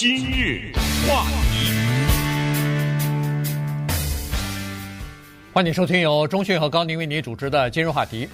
今日话题，欢迎收听由中讯和高宁为您主持的今日话题。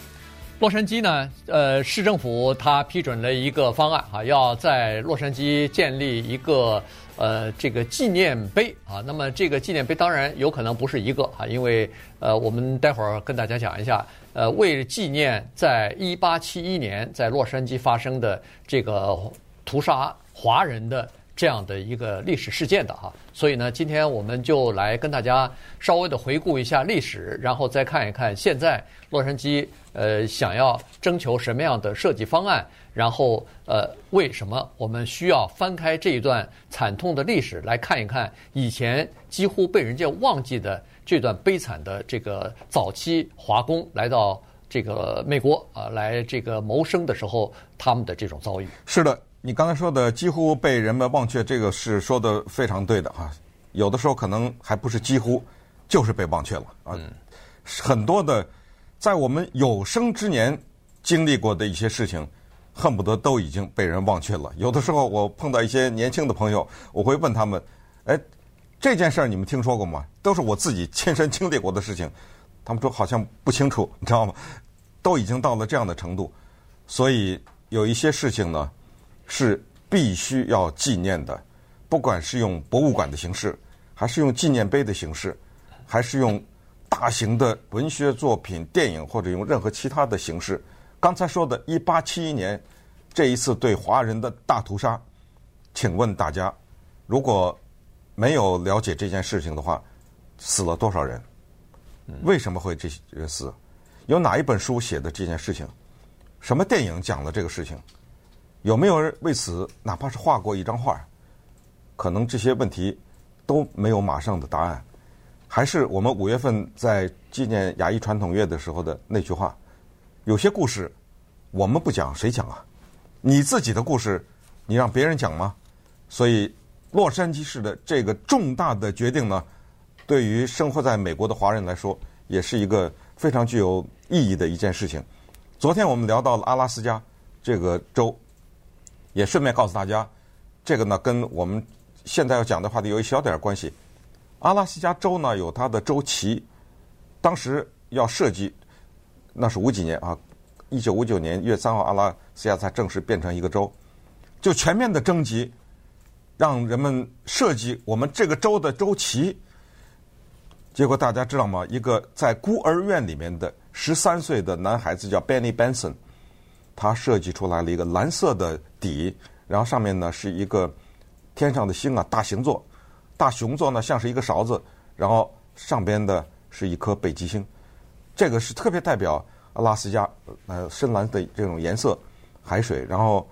洛杉矶呢，呃，市政府他批准了一个方案啊，要在洛杉矶建立一个呃这个纪念碑啊。那么这个纪念碑当然有可能不是一个啊，因为呃，我们待会儿跟大家讲一下，呃，为纪念在一八七一年在洛杉矶发生的这个屠杀华人的。这样的一个历史事件的哈，所以呢，今天我们就来跟大家稍微的回顾一下历史，然后再看一看现在洛杉矶呃想要征求什么样的设计方案，然后呃为什么我们需要翻开这一段惨痛的历史来看一看以前几乎被人家忘记的这段悲惨的这个早期华工来到这个美国啊来这个谋生的时候他们的这种遭遇。是的。你刚才说的几乎被人们忘却，这个是说的非常对的哈。有的时候可能还不是几乎，就是被忘却了啊。很多的在我们有生之年经历过的一些事情，恨不得都已经被人忘却了。有的时候我碰到一些年轻的朋友，我会问他们：“哎，这件事儿你们听说过吗？”都是我自己亲身经历过的事情。他们说好像不清楚，你知道吗？都已经到了这样的程度，所以有一些事情呢。是必须要纪念的，不管是用博物馆的形式，还是用纪念碑的形式，还是用大型的文学作品、电影，或者用任何其他的形式。刚才说的1871年这一次对华人的大屠杀，请问大家，如果没有了解这件事情的话，死了多少人？为什么会这些人死？有哪一本书写的这件事情？什么电影讲了这个事情？有没有人为此哪怕是画过一张画？可能这些问题都没有马上的答案。还是我们五月份在纪念亚裔传统月的时候的那句话：有些故事我们不讲，谁讲啊？你自己的故事，你让别人讲吗？所以，洛杉矶市的这个重大的决定呢，对于生活在美国的华人来说，也是一个非常具有意义的一件事情。昨天我们聊到了阿拉斯加这个州。也顺便告诉大家，这个呢跟我们现在要讲的话题有一小点关系。阿拉斯加州呢有它的州旗，当时要设计，那是五几年啊，一九五九年一月三号，阿拉斯加才正式变成一个州，就全面的征集，让人们设计我们这个州的州旗。结果大家知道吗？一个在孤儿院里面的十三岁的男孩子叫 Benny Benson。他设计出来了一个蓝色的底，然后上面呢是一个天上的星啊，大熊座，大熊座呢像是一个勺子，然后上边的是一颗北极星，这个是特别代表阿拉斯加呃深蓝的这种颜色海水，然后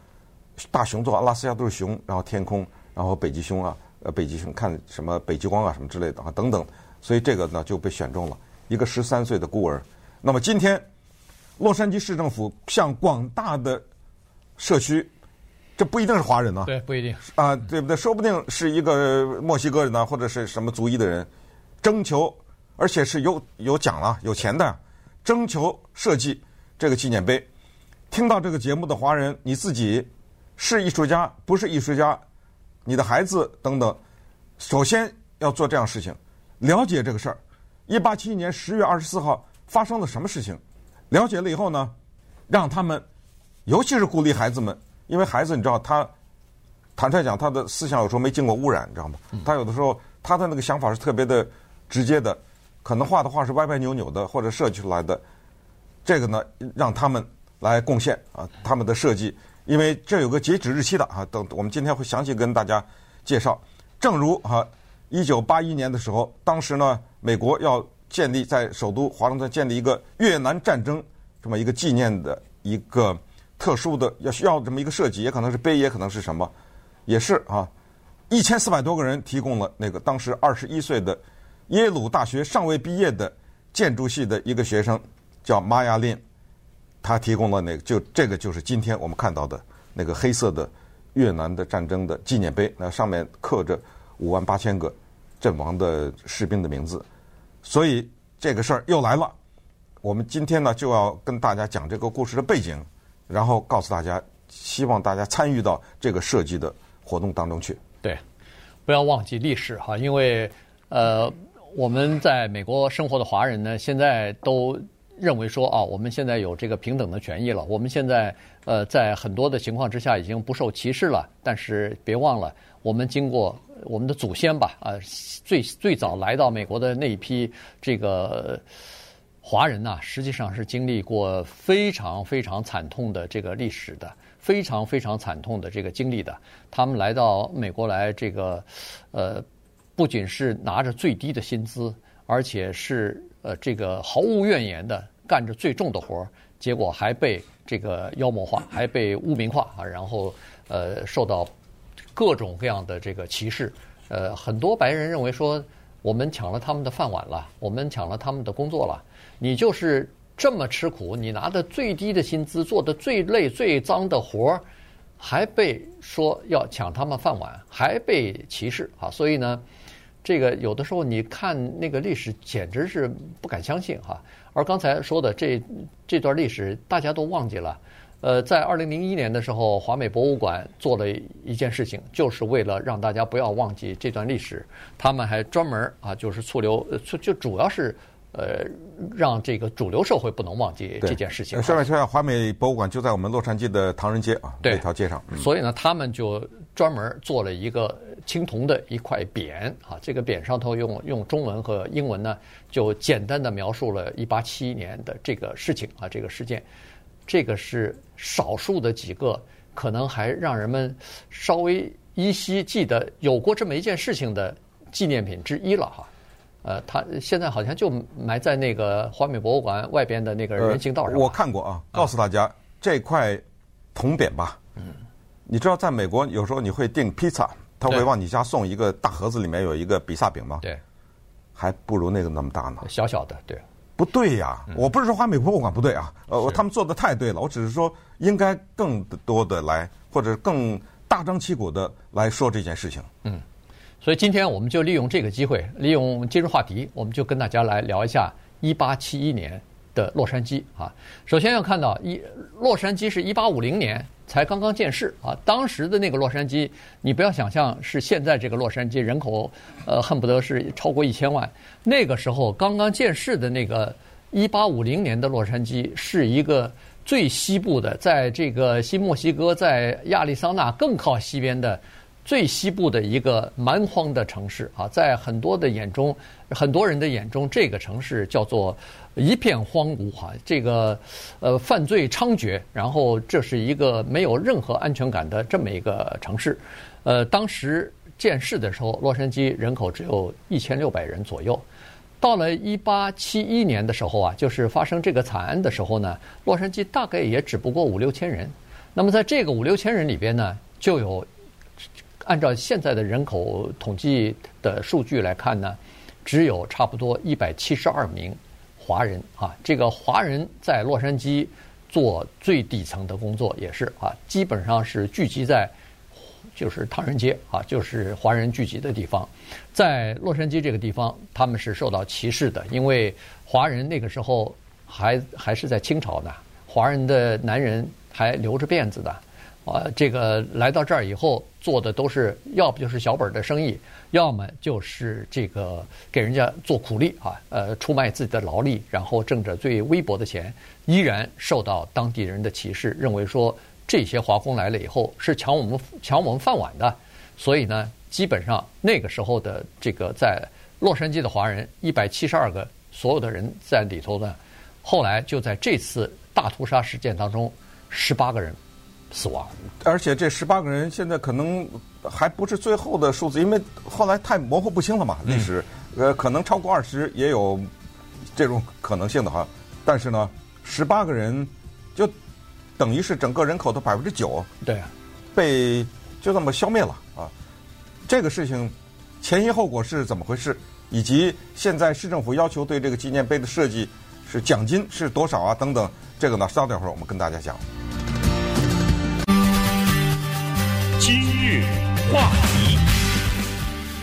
大熊座阿拉斯加都是熊，然后天空，然后北极熊啊呃北极熊看什么北极光啊什么之类的啊等等，所以这个呢就被选中了一个十三岁的孤儿。那么今天。洛杉矶市政府向广大的社区，这不一定是华人呢，对，不一定啊，对不对？说不定是一个墨西哥人呢，或者是什么族裔的人，征求，而且是有有奖了、有钱的，征求设计这个纪念碑。听到这个节目的华人，你自己是艺术家，不是艺术家，你的孩子等等，首先要做这样事情，了解这个事儿。一八七一年十月二十四号发生了什么事情？了解了以后呢，让他们，尤其是鼓励孩子们，因为孩子你知道他，坦率讲，他的思想有时候没经过污染，你知道吗？他有的时候他的那个想法是特别的直接的，可能画的画是歪歪扭扭的或者设计出来的，这个呢，让他们来贡献啊，他们的设计，因为这有个截止日期的啊，等我们今天会详细跟大家介绍。正如啊，一九八一年的时候，当时呢，美国要。建立在首都华盛顿建立一个越南战争这么一个纪念的一个特殊的要需要这么一个设计，也可能是碑，也可能是什么，也是啊，一千四百多个人提供了那个当时二十一岁的耶鲁大学尚未毕业的建筑系的一个学生叫玛雅琳，他提供了那个就这个就是今天我们看到的那个黑色的越南的战争的纪念碑，那上面刻着五万八千个阵亡的士兵的名字。所以这个事儿又来了，我们今天呢就要跟大家讲这个故事的背景，然后告诉大家，希望大家参与到这个设计的活动当中去。对，不要忘记历史哈，因为呃，我们在美国生活的华人呢，现在都认为说啊，我们现在有这个平等的权益了，我们现在呃，在很多的情况之下已经不受歧视了。但是别忘了，我们经过我们的祖先吧，啊，最最早来到美国的那一批这个华人呐，实际上是经历过非常非常惨痛的这个历史的。非常非常惨痛的这个经历的，他们来到美国来，这个呃，不仅是拿着最低的薪资，而且是呃这个毫无怨言的干着最重的活儿，结果还被这个妖魔化，还被污名化啊，然后呃受到各种各样的这个歧视。呃，很多白人认为说，我们抢了他们的饭碗了，我们抢了他们的工作了，你就是。这么吃苦，你拿的最低的薪资，做的最累、最脏的活儿，还被说要抢他们饭碗，还被歧视啊！所以呢，这个有的时候你看那个历史，简直是不敢相信哈。而刚才说的这这段历史，大家都忘记了。呃，在二零零一年的时候，华美博物馆做了一件事情，就是为了让大家不要忘记这段历史，他们还专门啊，就是促流，就主要是。呃，让这个主流社会不能忘记这件事情。顺便说一下，华美博物馆就在我们洛杉矶的唐人街啊，这条街上。嗯、所以呢，他们就专门做了一个青铜的一块匾啊，这个匾上头用用中文和英文呢，就简单的描述了一八七一年的这个事情啊，这个事件。这个是少数的几个可能还让人们稍微依稀记得有过这么一件事情的纪念品之一了哈。呃，他现在好像就埋在那个华美博物馆外边的那个人行道上。呃。我看过啊，告诉大家，啊、这块铜匾吧，嗯，你知道在美国有时候你会订披萨，他会往你家送一个大盒子，里面有一个比萨饼吗？对，还不如那个那么大呢。小小的，对。不对呀，我不是说华美博物馆不对啊，呃，他们做的太对了，我只是说应该更多的来，或者更大张旗鼓的来说这件事情。嗯。所以今天我们就利用这个机会，利用今日话题，我们就跟大家来聊一下一八七一年的洛杉矶啊。首先要看到一洛杉矶是一八五零年才刚刚建市啊，当时的那个洛杉矶，你不要想象是现在这个洛杉矶人口呃恨不得是超过一千万，那个时候刚刚建市的那个一八五零年的洛杉矶是一个最西部的，在这个新墨西哥，在亚利桑那更靠西边的。最西部的一个蛮荒的城市啊，在很多的眼中，很多人的眼中，这个城市叫做一片荒芜哈。这个呃，犯罪猖獗，然后这是一个没有任何安全感的这么一个城市。呃，当时建市的时候，洛杉矶人口只有一千六百人左右。到了一八七一年的时候啊，就是发生这个惨案的时候呢，洛杉矶大概也只不过五六千人。那么在这个五六千人里边呢，就有。按照现在的人口统计的数据来看呢，只有差不多一百七十二名华人啊。这个华人在洛杉矶做最底层的工作也是啊，基本上是聚集在就是唐人街啊，就是华人聚集的地方。在洛杉矶这个地方，他们是受到歧视的，因为华人那个时候还还是在清朝呢，华人的男人还留着辫子的。啊，这个来到这儿以后做的都是，要不就是小本的生意，要么就是这个给人家做苦力啊，呃，出卖自己的劳力，然后挣着最微薄的钱，依然受到当地人的歧视，认为说这些华工来了以后是抢我们抢我们饭碗的，所以呢，基本上那个时候的这个在洛杉矶的华人一百七十二个所有的人在里头呢，后来就在这次大屠杀事件当中，十八个人。死亡，而且这十八个人现在可能还不是最后的数字，因为后来太模糊不清了嘛。历史，呃，可能超过二十也有这种可能性的哈。但是呢，十八个人就等于是整个人口的百分之九，对，被就这么消灭了啊。这个事情前因后果是怎么回事，以及现在市政府要求对这个纪念碑的设计是奖金是多少啊等等，这个呢，稍等会儿我们跟大家讲。话题，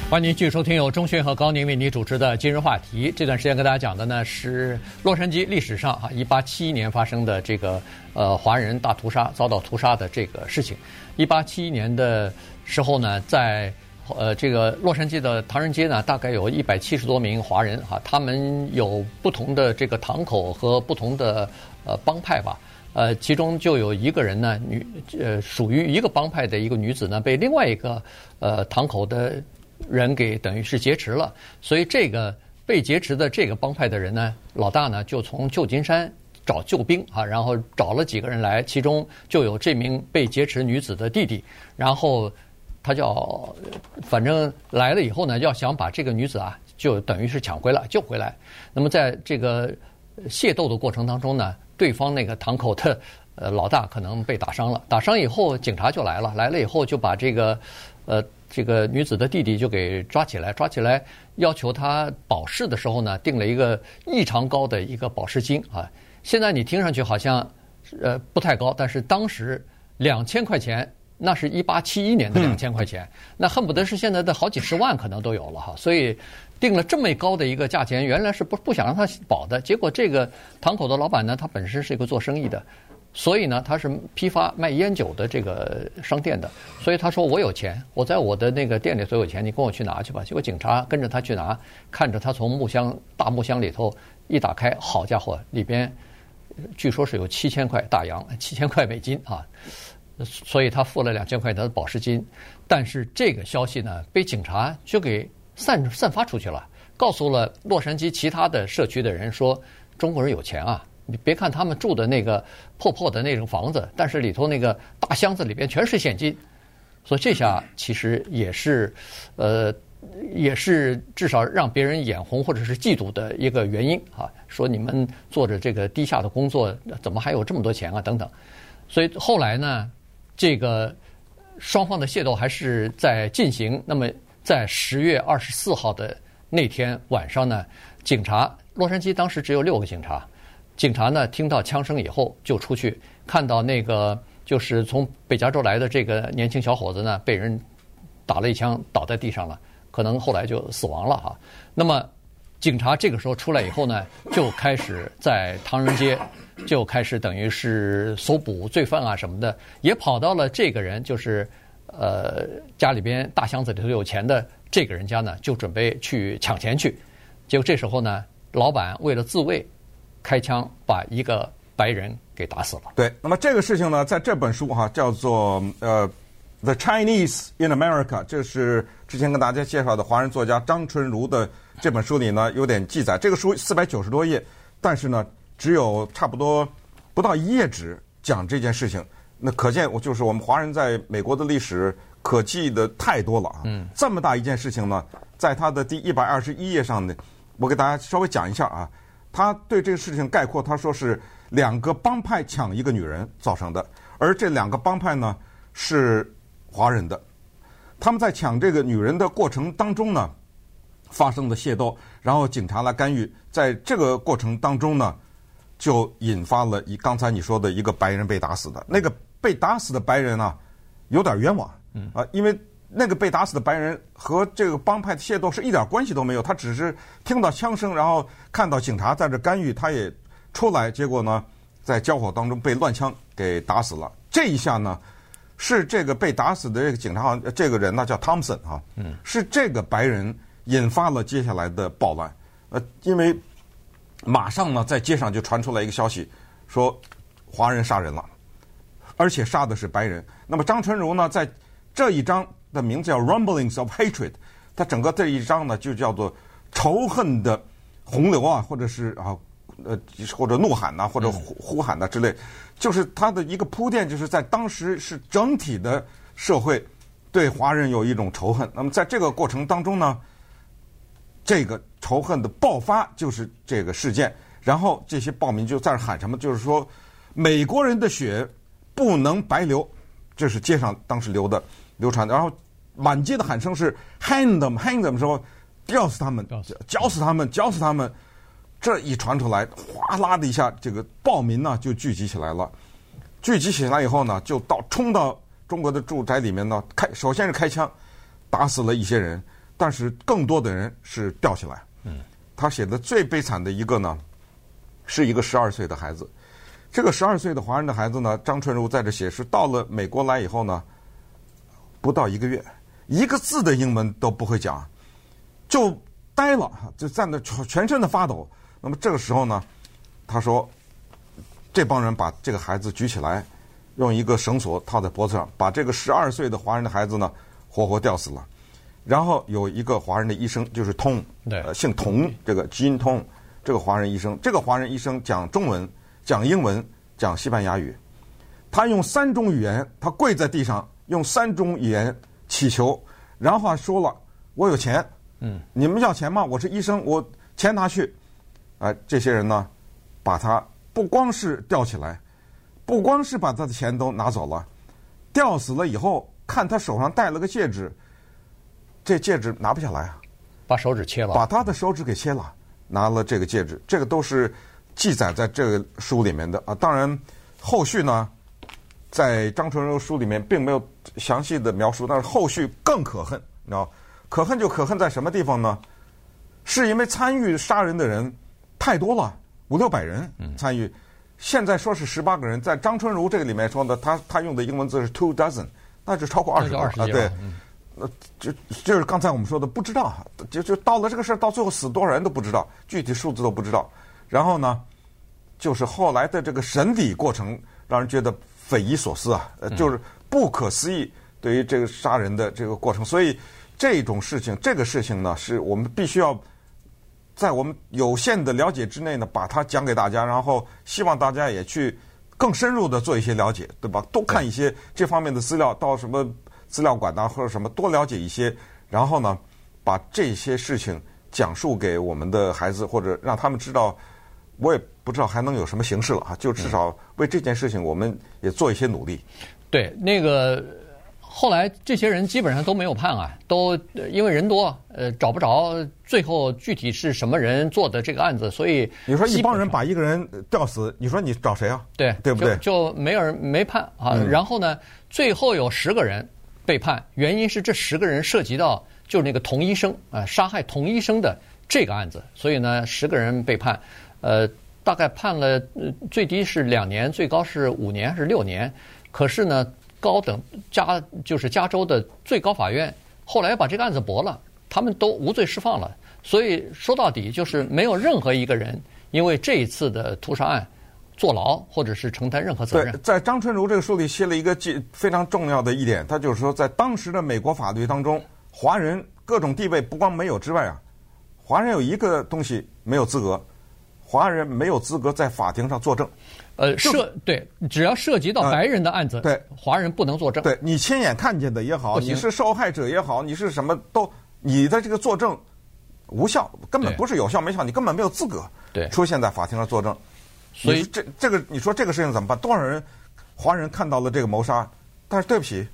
欢迎您继续收听由钟迅和高宁为您主持的《今日话题》。这段时间跟大家讲的呢是洛杉矶历史上啊，一八七一年发生的这个呃华人大屠杀遭到屠杀的这个事情。一八七一年的时候呢，在呃，这个洛杉矶的唐人街呢，大概有一百七十多名华人哈，他们有不同的这个堂口和不同的呃帮派吧。呃，其中就有一个人呢，女呃属于一个帮派的一个女子呢，被另外一个呃堂口的人给等于是劫持了。所以这个被劫持的这个帮派的人呢，老大呢就从旧金山找救兵啊，然后找了几个人来，其中就有这名被劫持女子的弟弟，然后他叫反正来了以后呢，要想把这个女子啊，就等于是抢回来救回来。那么在这个械斗的过程当中呢。对方那个堂口的呃老大可能被打伤了，打伤以后警察就来了，来了以后就把这个呃这个女子的弟弟就给抓起来，抓起来要求他保释的时候呢，定了一个异常高的一个保释金啊。现在你听上去好像呃不太高，但是当时两千块钱，那是一八七一年的两千块钱，那恨不得是现在的好几十万可能都有了哈，所以。定了这么高的一个价钱，原来是不不想让他保的，结果这个堂口的老板呢，他本身是一个做生意的，所以呢，他是批发卖烟酒的这个商店的，所以他说我有钱，我在我的那个店里所有钱，你跟我去拿去吧。结果警察跟着他去拿，看着他从木箱大木箱里头一打开，好家伙，里边据说是有七千块大洋，七千块美金啊，所以他付了两千块钱的保释金，但是这个消息呢，被警察就给。散散发出去了，告诉了洛杉矶其他的社区的人说，中国人有钱啊！你别看他们住的那个破破的那种房子，但是里头那个大箱子里边全是现金。所以这下其实也是，呃，也是至少让别人眼红或者是嫉妒的一个原因啊。说你们做着这个低下的工作，怎么还有这么多钱啊？等等。所以后来呢，这个双方的械斗还是在进行。那么。在十月二十四号的那天晚上呢，警察洛杉矶当时只有六个警察，警察呢听到枪声以后就出去，看到那个就是从北加州来的这个年轻小伙子呢被人打了一枪倒在地上了，可能后来就死亡了哈。那么警察这个时候出来以后呢，就开始在唐人街就开始等于是搜捕罪犯啊什么的，也跑到了这个人就是。呃，家里边大箱子里头有钱的这个人家呢，就准备去抢钱去。结果这时候呢，老板为了自卫，开枪把一个白人给打死了。对，那么这个事情呢，在这本书哈叫做呃《The Chinese in America》，这是之前跟大家介绍的华人作家张纯如的这本书里呢有点记载。这个书四百九十多页，但是呢，只有差不多不到一页纸讲这件事情。那可见，我就是我们华人在美国的历史可记的太多了啊！嗯，这么大一件事情呢，在他的第一百二十一页上呢，我给大家稍微讲一下啊。他对这个事情概括，他说是两个帮派抢一个女人造成的，而这两个帮派呢是华人的。他们在抢这个女人的过程当中呢，发生的械斗，然后警察来干预，在这个过程当中呢，就引发了一刚才你说的一个白人被打死的那个。被打死的白人啊，有点冤枉，啊，因为那个被打死的白人和这个帮派的械斗是一点关系都没有，他只是听到枪声，然后看到警察在这干预，他也出来，结果呢，在交火当中被乱枪给打死了。这一下呢，是这个被打死的这个警察，这个人呢叫汤姆森啊，是这个白人引发了接下来的暴乱，呃，因为马上呢在街上就传出来一个消息，说华人杀人了。而且杀的是白人。那么张纯如呢，在这一章的名字叫《Rumblings of Hatred》，他整个这一章呢就叫做仇恨的洪流啊，或者是啊呃或者怒喊呐、啊，或者呼呼喊呐、啊、之类，就是他的一个铺垫，就是在当时是整体的社会对华人有一种仇恨。那么在这个过程当中呢，这个仇恨的爆发就是这个事件，然后这些暴民就在那喊什么，就是说美国人的血。不能白流，这是街上当时流的流传的，然后满街的喊声是 “hang them, hang them”，说吊死他们，绞死他们，绞死他们。这一传出来，哗啦的一下，这个暴民呢就聚集起来了。聚集起来以后呢，就到冲到中国的住宅里面呢，开首先是开枪，打死了一些人，但是更多的人是吊起来。嗯，他写的最悲惨的一个呢，是一个十二岁的孩子。这个十二岁的华人的孩子呢，张纯如在这写，是到了美国来以后呢，不到一个月，一个字的英文都不会讲，就呆了，就站那全全身的发抖。那么这个时候呢，他说，这帮人把这个孩子举起来，用一个绳索套在脖子上，把这个十二岁的华人的孩子呢活活吊死了。然后有一个华人的医生，就是通，呃，姓童，这个基因通，这个华人医生，这个华人医生讲中文、讲英文、讲西班牙语，他用三种语言，他跪在地上用三种语言祈求，然后说了：“我有钱，嗯，你们要钱吗？我是医生，我钱拿去。”哎，这些人呢，把他不光是吊起来，不光是把他的钱都拿走了，吊死了以后，看他手上戴了个戒指。这戒指拿不下来啊，把手指切了，把他的手指给切了，拿了这个戒指，这个都是记载在这个书里面的啊。当然，后续呢，在张纯柔书里面并没有详细的描述，但是后续更可恨，你知道？可恨就可恨在什么地方呢？是因为参与杀人的人太多了，五六百人参与，现在说是十八个人，在张纯如这个里面说的，他他用的英文字是 two dozen，那就超过二十个啊，对。呃，就就是刚才我们说的，不知道，就就到了这个事儿，到最后死多少人都不知道，具体数字都不知道。然后呢，就是后来的这个审理过程，让人觉得匪夷所思啊，呃，就是不可思议。对于这个杀人的这个过程，所以这种事情，这个事情呢，是我们必须要在我们有限的了解之内呢，把它讲给大家，然后希望大家也去更深入的做一些了解，对吧？多看一些这方面的资料，到什么。资料馆呐，或者什么，多了解一些，然后呢，把这些事情讲述给我们的孩子，或者让他们知道。我也不知道还能有什么形式了哈，就至少为这件事情，我们也做一些努力。对，那个后来这些人基本上都没有判啊，都因为人多，呃，找不着最后具体是什么人做的这个案子，所以你说一帮人把一个人吊死，你说你找谁啊？对，对不对？就，就没有人没判啊。嗯、然后呢，最后有十个人。被判，原因是这十个人涉及到就是那个童医生啊，杀害童医生的这个案子，所以呢，十个人被判，呃，大概判了最低是两年，最高是五年还是六年。可是呢，高等加就是加州的最高法院后来把这个案子驳了，他们都无罪释放了。所以说到底就是没有任何一个人因为这一次的屠杀案。坐牢，或者是承担任何责任。对，在张春如这个书里写了一个非常重要的一点，他就是说，在当时的美国法律当中，华人各种地位不光没有之外啊，华人有一个东西没有资格，华人没有资格在法庭上作证。呃，涉对，只要涉及到白人的案子，对，华人不能作证。对，你亲眼看见的也好，你是受害者也好，你是什么都，你的这个作证无效，根本不是有效没效，你根本没有资格对出现在法庭上作证。所以这这个你说这个事情怎么办？多少人华人看到了这个谋杀，但是对不起，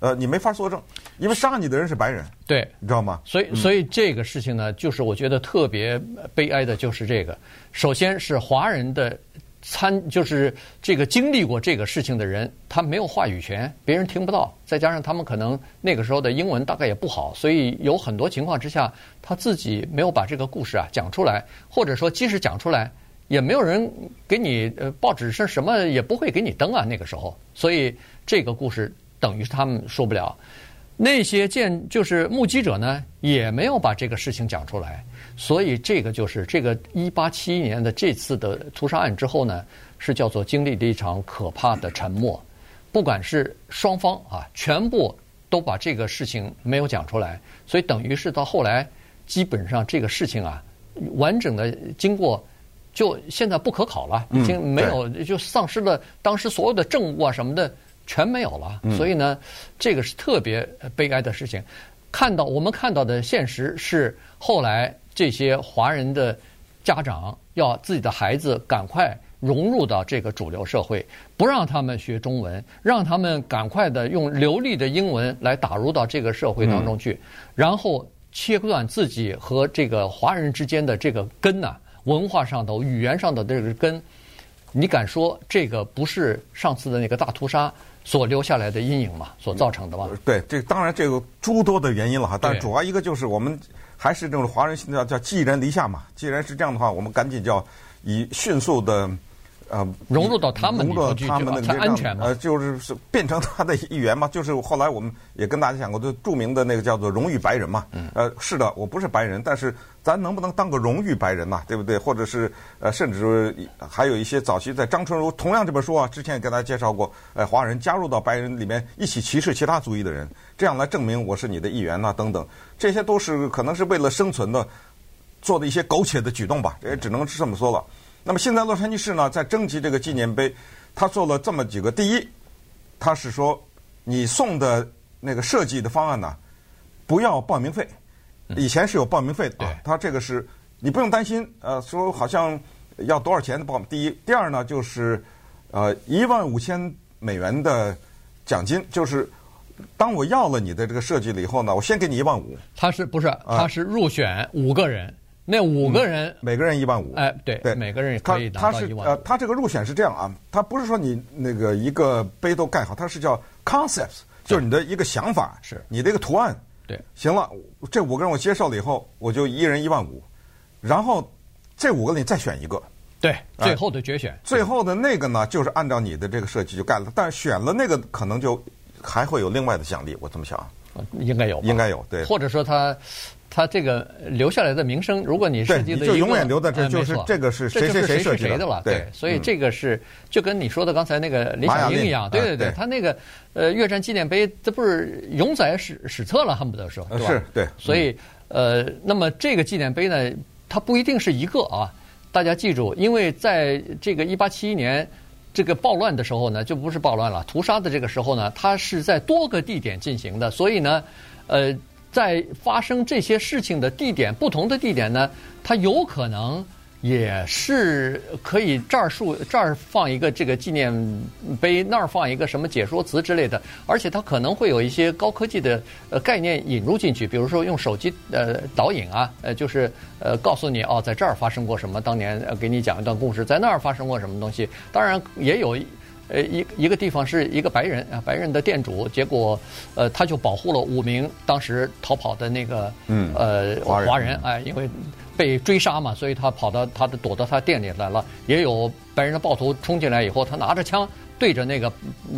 呃，你没法作证，因为杀你的人是白人，对，你知道吗？所以所以这个事情呢，就是我觉得特别悲哀的，就是这个。首先是华人的参，就是这个经历过这个事情的人，他没有话语权，别人听不到。再加上他们可能那个时候的英文大概也不好，所以有很多情况之下，他自己没有把这个故事啊讲出来，或者说即使讲出来。也没有人给你呃，报纸上什么也不会给你登啊，那个时候，所以这个故事等于是他们说不了。那些见就是目击者呢，也没有把这个事情讲出来，所以这个就是这个一八七一年的这次的屠杀案之后呢，是叫做经历了一场可怕的沉默。不管是双方啊，全部都把这个事情没有讲出来，所以等于是到后来，基本上这个事情啊，完整的经过。就现在不可考了，已经没有，就丧失了当时所有的证物啊什么的，全没有了。所以呢，这个是特别悲哀的事情。看到我们看到的现实是，后来这些华人的家长要自己的孩子赶快融入到这个主流社会，不让他们学中文，让他们赶快的用流利的英文来打入到这个社会当中去，然后切断自己和这个华人之间的这个根呐。文化上的、语言上的这个根，你敢说这个不是上次的那个大屠杀所留下来的阴影吗？所造成的吗？对，这当然这个诸多的原因了哈，但主要一个就是我们还是这种华人现在叫寄人篱下嘛。既然是这样的话，我们赶紧叫以迅速的呃融入到他们融入到他们那个才安全嘛？呃，就是是变成他的一员嘛。就是后来我们也跟大家讲过，就著名的那个叫做荣誉白人嘛。嗯。呃，是的，我不是白人，但是咱能不能当个荣誉白人呐？对不对？或者是呃，甚至还有一些早期在张春如同样这本书啊，之前也跟大家介绍过，呃，华人加入到白人里面一起歧视其他族裔的人，这样来证明我是你的一员呐，等等，这些都是可能是为了生存的做的一些苟且的举动吧，也只能是这么说了。那么现在洛杉矶市呢，在征集这个纪念碑，他做了这么几个。第一，他是说你送的那个设计的方案呢，不要报名费。以前是有报名费的，他这个是你不用担心。呃，说好像要多少钱的报名。第一，第二呢，就是呃一万五千美元的奖金，就是当我要了你的这个设计了以后呢，我先给你一万五。他是不是？他是入选五个人。那五个人，每个人一万五。哎，对对，每个人也可以拿到一万五。他是呃，他这个入选是这样啊，他不是说你那个一个杯都盖好，他是叫 concepts，就是你的一个想法，是你的一个图案。对，行了，这五个人我接受了以后，我就一人一万五，然后这五个里你再选一个。对，最后的决选。最后的那个呢，就是按照你的这个设计就盖了，但选了那个可能就还会有另外的奖励，我这么想。应该有，应该有，对。或者说他。他这个留下来的名声，如果你设计的就永远留在这，就是这个是谁谁谁设计的了。对，所以这个是就跟你说的刚才那个李小英一样，对对对，他那个呃越战纪念碑，这不是永载史史册了，恨不得说，对吧？是，对。所以呃，那么这个纪念碑呢，它不一定是一个啊，大家记住，因为在这个一八七一年这个暴乱的时候呢，就不是暴乱了，屠杀的这个时候呢，它是在多个地点进行的，所以呢，呃。在发生这些事情的地点，不同的地点呢，它有可能也是可以这儿竖这儿放一个这个纪念碑，那儿放一个什么解说词之类的，而且它可能会有一些高科技的呃概念引入进去，比如说用手机呃导引啊，呃就是呃告诉你哦，在这儿发生过什么，当年给你讲一段故事，在那儿发生过什么东西，当然也有。呃，一一个地方是一个白人啊，白人的店主，结果，呃，他就保护了五名当时逃跑的那个，嗯，呃，华人，华人，哎，因为被追杀嘛，所以他跑到他的躲到他店里来了。也有白人的暴徒冲进来以后，他拿着枪对着那个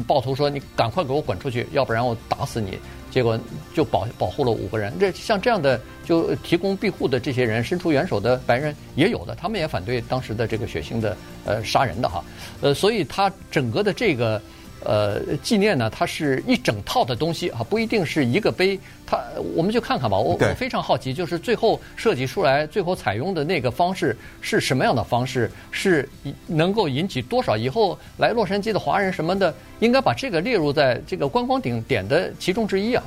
暴徒说：“你赶快给我滚出去，要不然我打死你。”结果就保保护了五个人。这像这样的就提供庇护的这些人，伸出援手的白人也有的，他们也反对当时的这个血腥的呃杀人的哈，呃，所以他整个的这个呃纪念呢，它是一整套的东西啊，不一定是一个碑。它我们就看看吧，我我非常好奇，就是最后设计出来、最后采用的那个方式是什么样的方式，是能够引起多少以后来洛杉矶的华人什么的，应该把这个列入在这个观光顶点的其中之一啊。